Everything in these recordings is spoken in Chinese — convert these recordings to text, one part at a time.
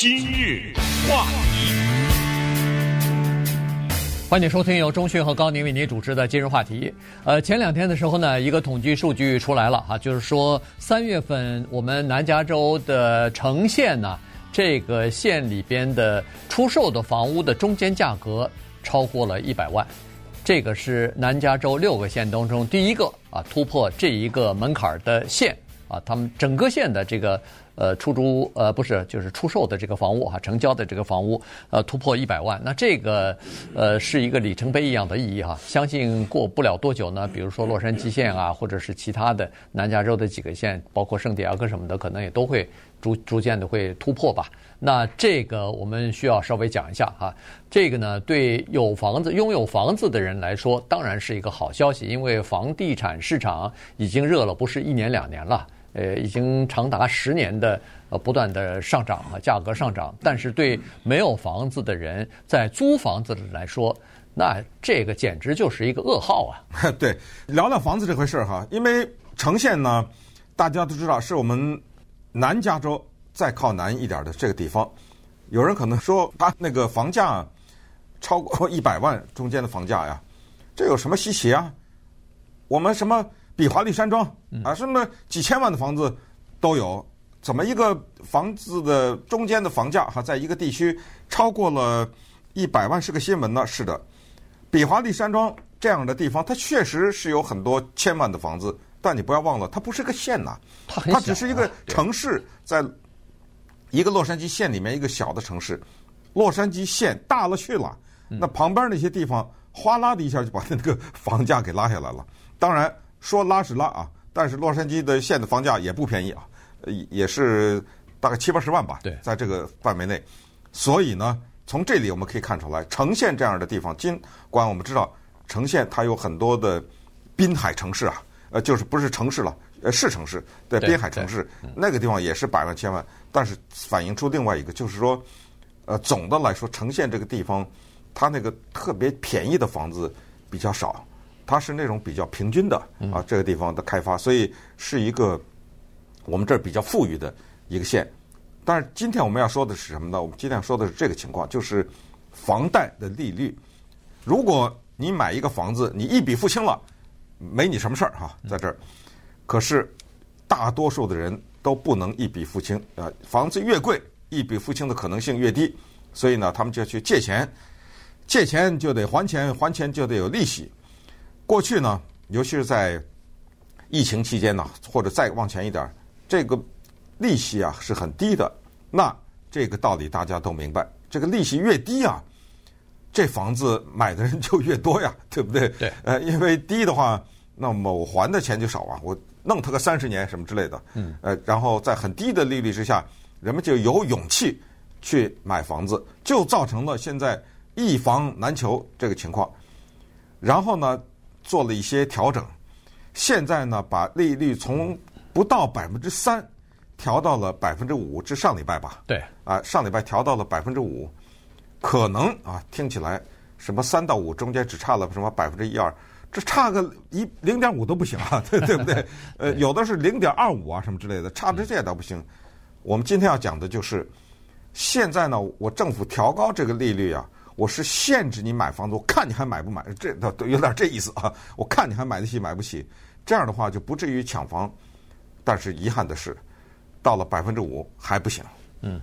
今日话题，欢迎收听由中讯和高宁为您主持的今日话题。呃，前两天的时候呢，一个统计数据出来了哈，就是说三月份我们南加州的城县呢，这个县里边的出售的房屋的中间价格超过了一百万，这个是南加州六个县当中第一个啊突破这一个门槛的县啊，他们整个县的这个。呃，出租呃不是，就是出售的这个房屋哈，成交的这个房屋呃突破一百万，那这个呃是一个里程碑一样的意义哈。相信过不了多久呢，比如说洛杉矶县啊，或者是其他的南加州的几个县，包括圣地亚哥什么的，可能也都会逐逐渐的会突破吧。那这个我们需要稍微讲一下哈。这个呢，对有房子、拥有房子的人来说，当然是一个好消息，因为房地产市场已经热了，不是一年两年了。呃，已经长达十年的呃不断的上涨啊，价格上涨。但是对没有房子的人，在租房子的来说，那这个简直就是一个噩耗啊！对，聊聊房子这回事儿哈，因为城县呢，大家都知道是我们南加州再靠南一点的这个地方。有人可能说，它那个房价超过一百万，中间的房价呀，这有什么稀奇啊？我们什么？比华利山庄啊，什么几千万的房子都有，怎么一个房子的中间的房价哈，在一个地区超过了一百万是个新闻呢？是的，比华利山庄这样的地方，它确实是有很多千万的房子，但你不要忘了，它不是个县呐，它只是一个城市，在一个洛杉矶县里面一个小的城市，洛杉矶县大了去了，那旁边那些地方哗啦的一下就把那个房价给拉下来了，当然。说拉是拉啊，但是洛杉矶的县的房价也不便宜啊，也是大概七八十万吧。对，在这个范围内，所以呢，从这里我们可以看出来，城县这样的地方，尽管我们知道城县它有很多的滨海城市啊，呃，就是不是城市了，呃，是城市，对，滨海城市那个地方也是百万千万，但是反映出另外一个，就是说，呃，总的来说，呈现这个地方，它那个特别便宜的房子比较少。它是那种比较平均的啊，这个地方的开发，所以是一个我们这儿比较富裕的一个县。但是今天我们要说的是什么呢？我们今天要说的是这个情况，就是房贷的利率。如果你买一个房子，你一笔付清了，没你什么事儿哈，在这儿。可是大多数的人都不能一笔付清啊，房子越贵，一笔付清的可能性越低，所以呢，他们就要去借钱，借钱就得还钱，还钱就得有利息。过去呢，尤其是在疫情期间呢，或者再往前一点，这个利息啊是很低的。那这个道理大家都明白，这个利息越低啊，这房子买的人就越多呀，对不对？对。呃，因为低的话，那么我还的钱就少啊，我弄它个三十年什么之类的。嗯。呃，然后在很低的利率之下，人们就有勇气去买房子，就造成了现在一房难求这个情况。然后呢？做了一些调整，现在呢，把利率从不到百分之三调到了百分之五，至上礼拜吧。对，啊，上礼拜调到了百分之五，可能啊，听起来什么三到五中间只差了什么百分之一二，这差个一零点五都不行啊，对对不对？呃，有的是零点二五啊什么之类的，差这些倒不行。我们今天要讲的就是，现在呢，我政府调高这个利率啊。我是限制你买房子，我看你还买不买，这都有点这意思啊。我看你还买得起买不起，这样的话就不至于抢房。但是遗憾的是，到了百分之五还不行。嗯，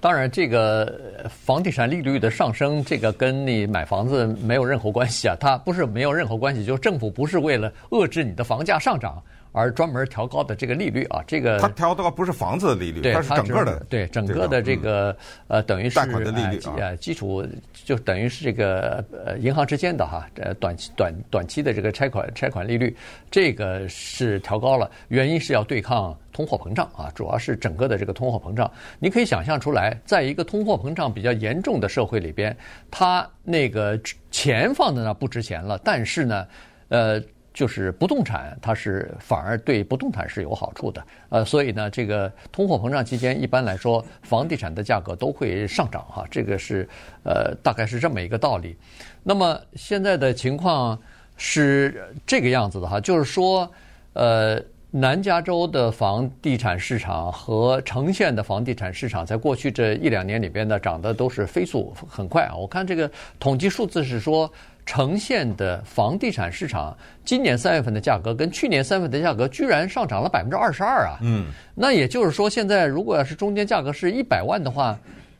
当然，这个房地产利率的上升，这个跟你买房子没有任何关系啊。它不是没有任何关系，就政府不是为了遏制你的房价上涨。而专门调高的这个利率啊，这个它调高不是房子的利率，它是整个的，对整个的这个呃，等于是贷款的利率啊，基础就等于是这个呃银行之间的哈，呃短期短短期的这个拆款拆款利率，这个是调高了，原因是要对抗通货膨胀啊，主要是整个的这个通货膨胀。你可以想象出来，在一个通货膨胀比较严重的社会里边，它那个钱放在那不值钱了，但是呢，呃。就是不动产，它是反而对不动产是有好处的，呃，所以呢，这个通货膨胀期间，一般来说，房地产的价格都会上涨哈，这个是呃，大概是这么一个道理。那么现在的情况是这个样子的哈，就是说，呃，南加州的房地产市场和城县的房地产市场，在过去这一两年里边呢，涨得都是飞速很快啊！我看这个统计数字是说，城县的房地产市场今年三月份的价格跟去年三月份的价格居然上涨了百分之二十二啊！嗯，那也就是说，现在如果要是中间价格是一百万的话，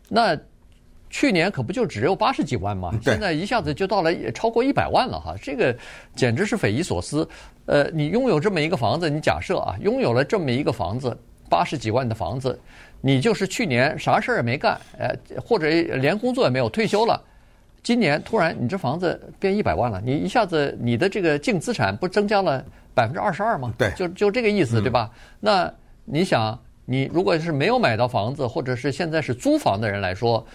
那去年可不就只有八十几万吗？现在一下子就到了超过一百万了哈！这个简直是匪夷所思。呃，你拥有这么一个房子，你假设啊，拥有了这么一个房子，八十几万的房子，你就是去年啥事儿也没干，呃，或者连工作也没有，退休了，今年突然你这房子变一百万了，你一下子你的这个净资产不增加了百分之二十二吗？对，就就这个意思，对吧？那你想，你如果是没有买到房子，或者是现在是租房的人来说。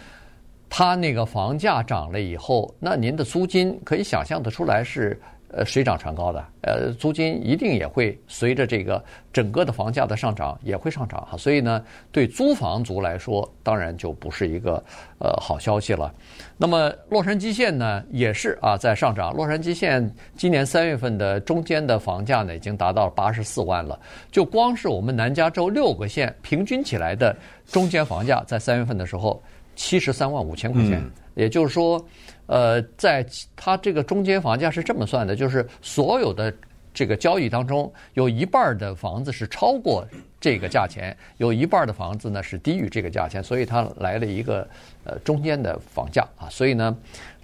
他那个房价涨了以后，那您的租金可以想象得出来是呃水涨船高的，呃租金一定也会随着这个整个的房价的上涨也会上涨哈，所以呢，对租房族来说，当然就不是一个呃好消息了。那么洛杉矶县呢也是啊在上涨，洛杉矶县今年三月份的中间的房价呢已经达到八十四万了，就光是我们南加州六个县平均起来的中间房价在三月份的时候。七十三万五千块钱，嗯、也就是说，呃，在它这个中间房价是这么算的，就是所有的这个交易当中，有一半的房子是超过这个价钱，有一半的房子呢是低于这个价钱，所以它来了一个呃中间的房价啊，所以呢，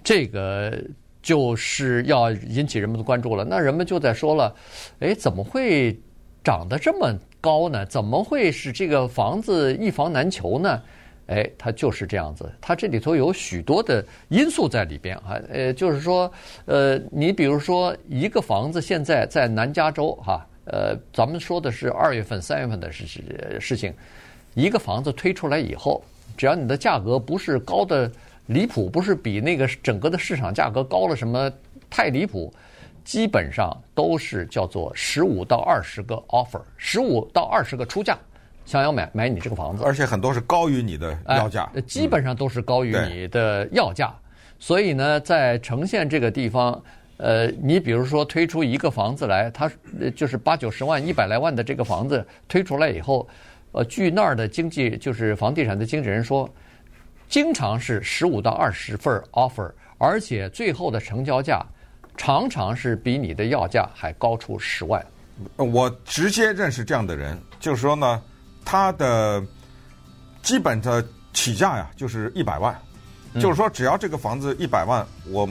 这个就是要引起人们的关注了。那人们就在说了，哎，怎么会涨得这么高呢？怎么会是这个房子一房难求呢？哎，它就是这样子，它这里头有许多的因素在里边啊。呃，就是说，呃，你比如说一个房子现在在南加州哈，呃，咱们说的是二月份、三月份的事事事情，一个房子推出来以后，只要你的价格不是高的离谱，不是比那个整个的市场价格高了什么太离谱，基本上都是叫做十五到二十个 offer，十五到二十个出价。想要买买你这个房子，而且很多是高于你的要价，呃，基本上都是高于你的要价。所以呢，在城县这个地方，呃，你比如说推出一个房子来，它就是八九十万、一百来万的这个房子推出来以后，呃，据那儿的经济，就是房地产的经纪人说，经常是十五到二十份 offer，而且最后的成交价常常是比你的要价还高出十万。我直接认识这样的人，就是说呢。它的基本的起价呀，就是一百万，嗯、就是说只要这个房子一百万，我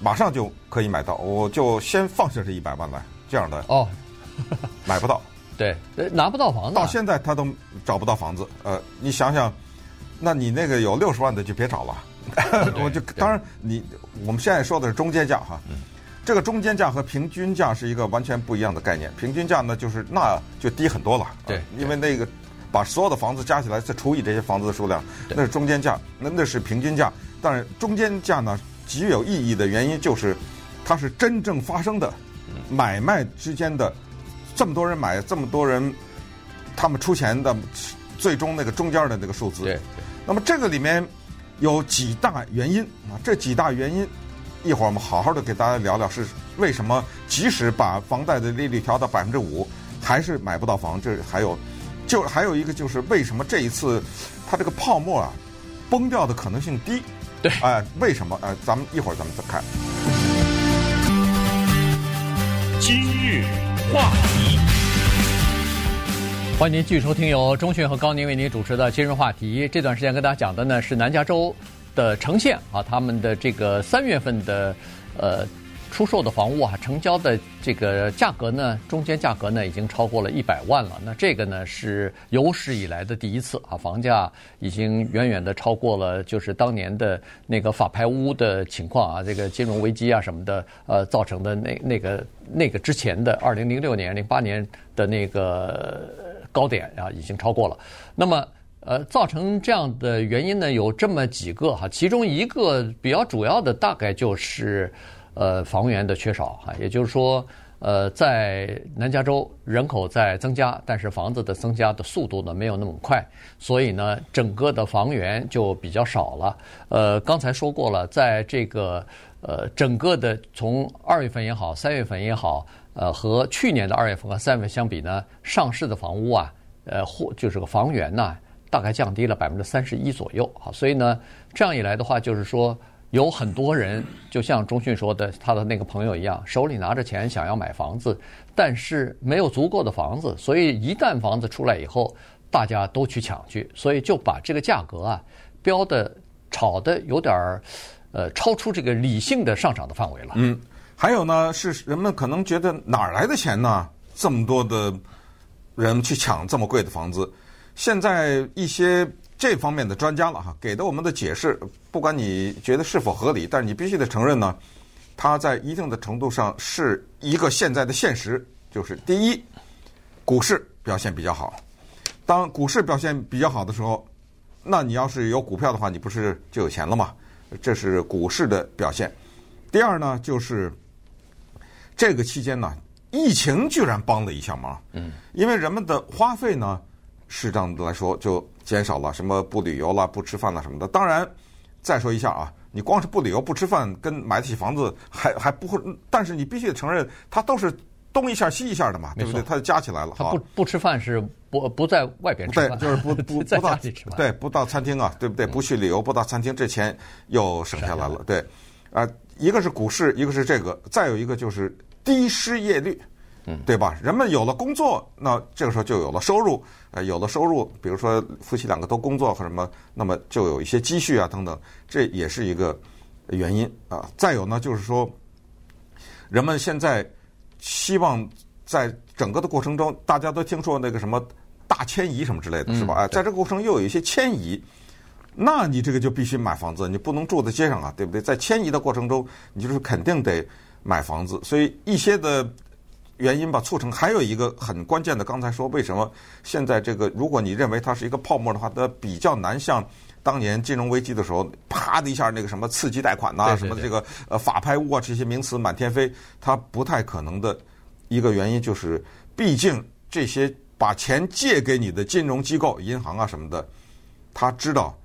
马上就可以买到，我就先放下这一百万来，这样的哦，买不到，对，拿不到房子，到现在他都找不到房子。呃，你想想，那你那个有六十万的就别找了，我就当然你我们现在说的是中间价哈，嗯、这个中间价和平均价是一个完全不一样的概念，平均价呢就是那就低很多了，对，呃、因为那个。把所有的房子加起来，再除以这些房子的数量，那是中间价，那那是平均价。但是中间价呢，极有意义的原因就是，它是真正发生的买卖之间的这么多人买，这么多人他们出钱的，最终那个中间的那个数字。对。那么这个里面有几大原因啊？这几大原因，一会儿我们好好的给大家聊聊，是为什么即使把房贷的利率调到百分之五，还是买不到房？这还有。就还有一个就是为什么这一次它这个泡沫啊崩掉的可能性低？对，哎、呃，为什么？呃，咱们一会儿咱们再看。今日话题，欢迎您继续收听由钟迅和高宁为您主持的今日话题。这段时间跟大家讲的呢是南加州的呈县啊，他们的这个三月份的呃。出售的房屋啊，成交的这个价格呢，中间价格呢已经超过了一百万了。那这个呢是有史以来的第一次啊，房价已经远远的超过了就是当年的那个法拍屋的情况啊，这个金融危机啊什么的呃造成的那那个那个之前的二零零六年、零八年的那个高点啊，已经超过了。那么呃，造成这样的原因呢有这么几个哈，其中一个比较主要的大概就是。呃，房源的缺少哈，也就是说，呃，在南加州人口在增加，但是房子的增加的速度呢没有那么快，所以呢，整个的房源就比较少了。呃，刚才说过了，在这个呃整个的从二月份也好，三月份也好，呃，和去年的二月份和三月份相比呢，上市的房屋啊，呃，或就是个房源呢，大概降低了百分之三十一左右。好，所以呢，这样一来的话，就是说有很多人，就像中讯说的，他的那个朋友一样，手里拿着钱想要买房子，但是没有足够的房子，所以一旦房子出来以后，大家都去抢去，所以就把这个价格啊标的炒的有点儿。呃，超出这个理性的上涨的范围了。嗯，还有呢，是人们可能觉得哪儿来的钱呢？这么多的人去抢这么贵的房子。现在一些这方面的专家了哈，给的我们的解释，不管你觉得是否合理，但是你必须得承认呢，它在一定的程度上是一个现在的现实，就是第一，股市表现比较好。当股市表现比较好的时候，那你要是有股票的话，你不是就有钱了吗？这是股市的表现。第二呢，就是这个期间呢，疫情居然帮了一下忙。嗯，因为人们的花费呢，适当的来说就减少了，什么不旅游了、不吃饭了什么的。当然，再说一下啊，你光是不旅游、不吃饭，跟买得起房子还还不会，但是你必须得承认，它都是。东一下西一下的嘛，对不对？它就加起来了。它不不吃饭是不不在外边吃饭，对，就是不 不在家里吃饭，对，不到餐厅啊，对不对？不去旅游，不到餐厅，这钱又省下来了。对，啊，一个是股市，一个是这个，再有一个就是低失业率，嗯，对吧？人们有了工作，那这个时候就有了收入，呃，有了收入，比如说夫妻两个都工作或什么，那么就有一些积蓄啊等等，这也是一个原因啊。再有呢，就是说人们现在。希望在整个的过程中，大家都听说那个什么大迁移什么之类的，是吧？哎，在这个过程又有一些迁移，那你这个就必须买房子，你不能住在街上啊，对不对？在迁移的过程中，你就是肯定得买房子。所以一些的原因吧，促成还有一个很关键的，刚才说为什么现在这个，如果你认为它是一个泡沫的话，它比较难像当年金融危机的时候，啪的一下那个什么刺激贷款呐，什么这个呃法拍屋啊这些名词满天飞，它不太可能的。一个原因就是，毕竟这些把钱借给你的金融机构、银行啊什么的，他知道，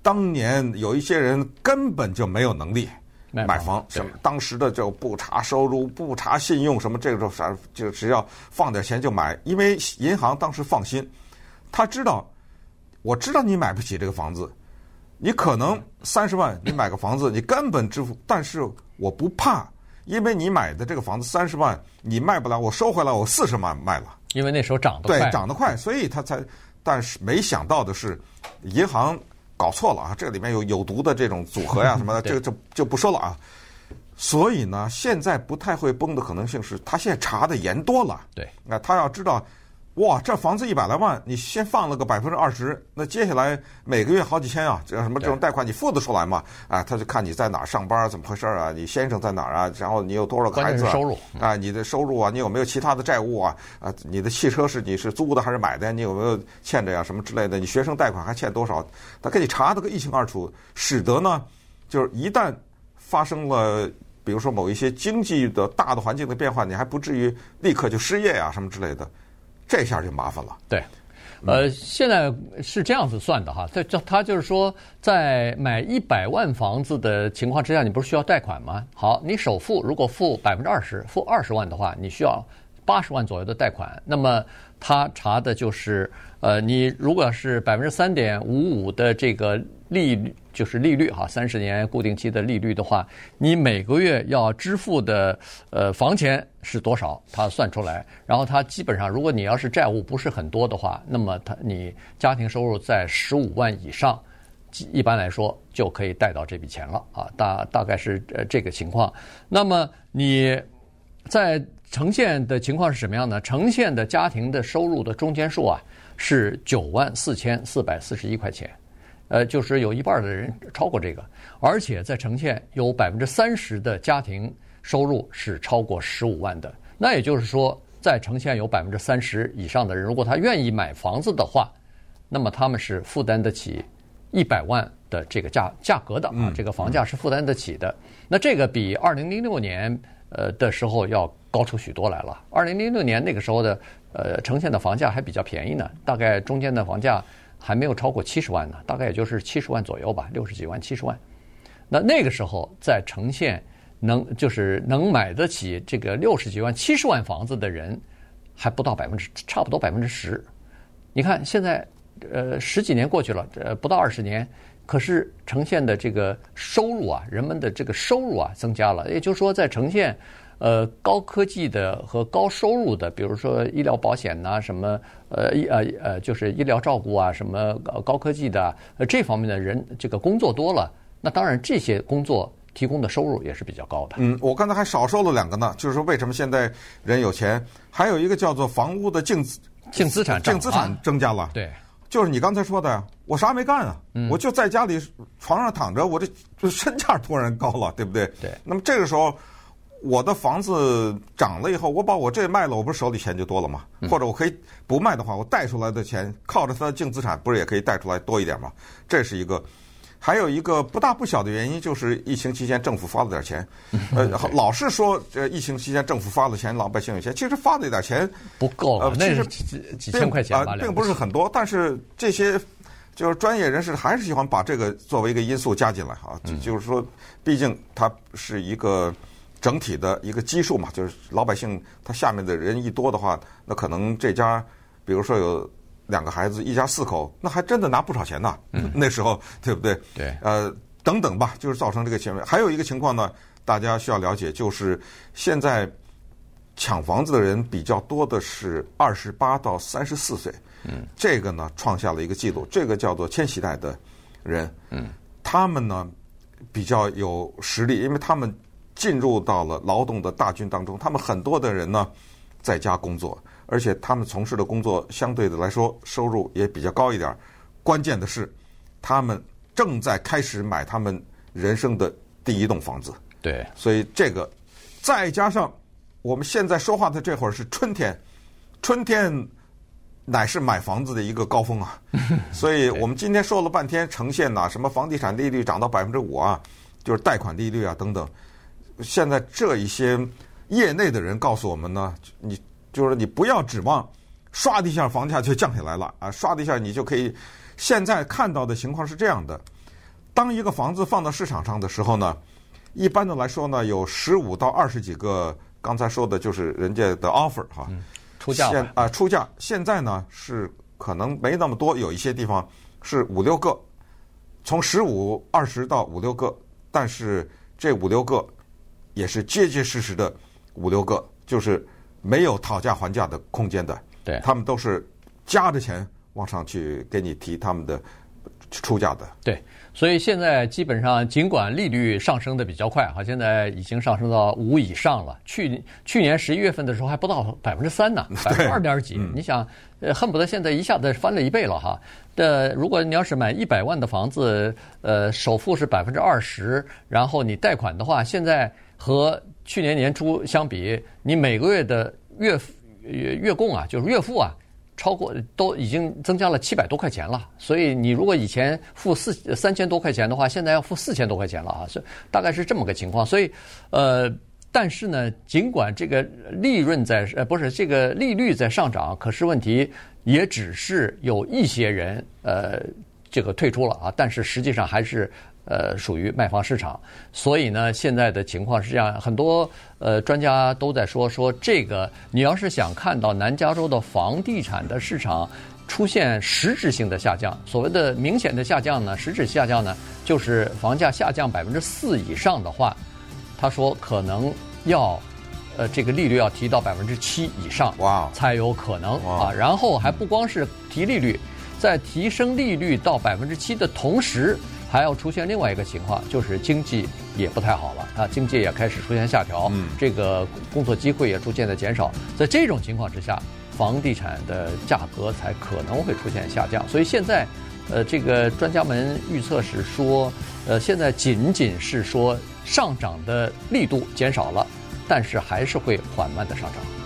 当年有一些人根本就没有能力买房，什么当时的就不查收入、不查信用什么，这个时候啥就只要放点钱就买，因为银行当时放心，他知道，我知道你买不起这个房子，你可能三十万你买个房子，你根本支付，但是我不怕。因为你买的这个房子三十万，你卖不了，我收回来，我四十万卖了。因为那时候涨得快，对，涨得快，所以他才。但是没想到的是，银行搞错了啊！这里面有有毒的这种组合呀 什么的，这个就就不说了啊。所以呢，现在不太会崩的可能性是，他现在查的严多了。对，那他要知道。哇，这房子一百来万，你先放了个百分之二十，那接下来每个月好几千啊，这什么这种贷款你付得出来吗？啊，他就看你在哪儿上班，怎么回事啊？你先生在哪儿啊？然后你有多少个孩子？收入啊，你的收入啊，你有没有其他的债务啊？啊，你的汽车是你是租的还是买的？你有没有欠着呀？什么之类的？你学生贷款还欠多少？他给你查得个一清二楚，使得呢，就是一旦发生了，比如说某一些经济的大的环境的变化，你还不至于立刻就失业呀，什么之类的。这下就麻烦了。对，呃，现在是这样子算的哈，这这他就是说，在买一百万房子的情况之下，你不是需要贷款吗？好，你首付如果付百分之二十，付二十万的话，你需要八十万左右的贷款。那么他查的就是，呃，你如果是百分之三点五五的这个。利率就是利率哈，三十年固定期的利率的话，你每个月要支付的呃房钱是多少？他算出来，然后他基本上，如果你要是债务不是很多的话，那么他你家庭收入在十五万以上，一般来说就可以贷到这笔钱了啊，大大概是呃这个情况。那么你在呈现的情况是什么样呢？呈现的家庭的收入的中间数啊是九万四千四百四十一块钱。呃，就是有一半的人超过这个，而且在呈现有百分之三十的家庭收入是超过十五万的。那也就是说，在呈现有百分之三十以上的人，如果他愿意买房子的话，那么他们是负担得起一百万的这个价价格的啊，这个房价是负担得起的。那这个比二零零六年呃的时候要高出许多来了。二零零六年那个时候的呃呈现的房价还比较便宜呢，大概中间的房价。还没有超过七十万呢，大概也就是七十万左右吧，六十几万、七十万。那那个时候在呈现能就是能买得起这个六十几万、七十万房子的人，还不到百分之，差不多百分之十。你看现在，呃，十几年过去了，呃，不到二十年，可是城县的这个收入啊，人们的这个收入啊增加了。也就是说，在城县，呃，高科技的和高收入的，比如说医疗保险呐，什么呃医呃呃，就是医疗照顾啊，什么高科技的呃这方面的人，这个工作多了，那当然这些工作。提供的收入也是比较高的。嗯，我刚才还少说了两个呢，就是说为什么现在人有钱，还有一个叫做房屋的净净资产净资产增加了。对，就是你刚才说的，我啥没干啊，嗯、我就在家里床上躺着，我这就身价突然高了，对不对？对。那么这个时候，我的房子涨了以后，我把我这卖了，我不是手里钱就多了吗？嗯、或者我可以不卖的话，我贷出来的钱靠着它的净资产，不是也可以贷出来多一点吗？这是一个。还有一个不大不小的原因，就是疫情期间政府发了点钱，呃，老是说这疫情期间政府发了钱，老百姓有钱，其实发的点钱不够，呃，那是几几千块钱吧，并不是很多。但是这些就是专业人士还是喜欢把这个作为一个因素加进来啊，就就是说，毕竟它是一个整体的一个基数嘛，就是老百姓他下面的人一多的话，那可能这家比如说有。两个孩子，一家四口，那还真的拿不少钱呢。嗯、那时候，对不对？对。呃，等等吧，就是造成这个情况。还有一个情况呢，大家需要了解，就是现在抢房子的人比较多的是二十八到三十四岁。嗯。这个呢，创下了一个记录。这个叫做千禧代的人。嗯。他们呢，比较有实力，因为他们进入到了劳动的大军当中。他们很多的人呢，在家工作。而且他们从事的工作相对的来说收入也比较高一点。关键的是，他们正在开始买他们人生的第一栋房子。对，所以这个再加上我们现在说话的这会儿是春天，春天乃是买房子的一个高峰啊。所以我们今天说了半天呈现呐，什么房地产利率涨到百分之五啊，就是贷款利率啊等等。现在这一些业内的人告诉我们呢，你。就是你不要指望，唰的一下房价就降下来了啊！唰的一下你就可以。现在看到的情况是这样的：当一个房子放到市场上的时候呢，一般的来说呢，有十五到二十几个，刚才说的就是人家的 offer 哈，出价现啊出价。现在呢是可能没那么多，有一些地方是五六个，从十五二十到五六个，但是这五六个也是结结实实的五六个，就是。没有讨价还价的空间的，对，他们都是加着钱往上去给你提他们的出价的。对，所以现在基本上，尽管利率上升的比较快，哈，现在已经上升到五以上了。去去年十一月份的时候还不到百分之三呢，百分之二点几。你想，呃，恨不得现在一下子翻了一倍了哈。的，如果你要是买一百万的房子，呃，首付是百分之二十，然后你贷款的话，现在和去年年初相比，你每个月的月月月供啊，就是月付啊，超过都已经增加了七百多块钱了。所以你如果以前付四三千多块钱的话，现在要付四千多块钱了啊，是大概是这么个情况。所以，呃，但是呢，尽管这个利润在呃不是这个利率在上涨，可是问题也只是有一些人呃这个退出了啊，但是实际上还是。呃，属于卖方市场，所以呢，现在的情况是这样，很多呃专家都在说说这个，你要是想看到南加州的房地产的市场出现实质性的下降，所谓的明显的下降呢，实质下降呢，就是房价下降百分之四以上的话，他说可能要呃这个利率要提到百分之七以上，哇，才有可能啊。然后还不光是提利率，在提升利率到百分之七的同时。还要出现另外一个情况，就是经济也不太好了啊，经济也开始出现下调，嗯，这个工作机会也逐渐的减少，在这种情况之下，房地产的价格才可能会出现下降。所以现在，呃，这个专家们预测是说，呃，现在仅仅是说上涨的力度减少了，但是还是会缓慢的上涨。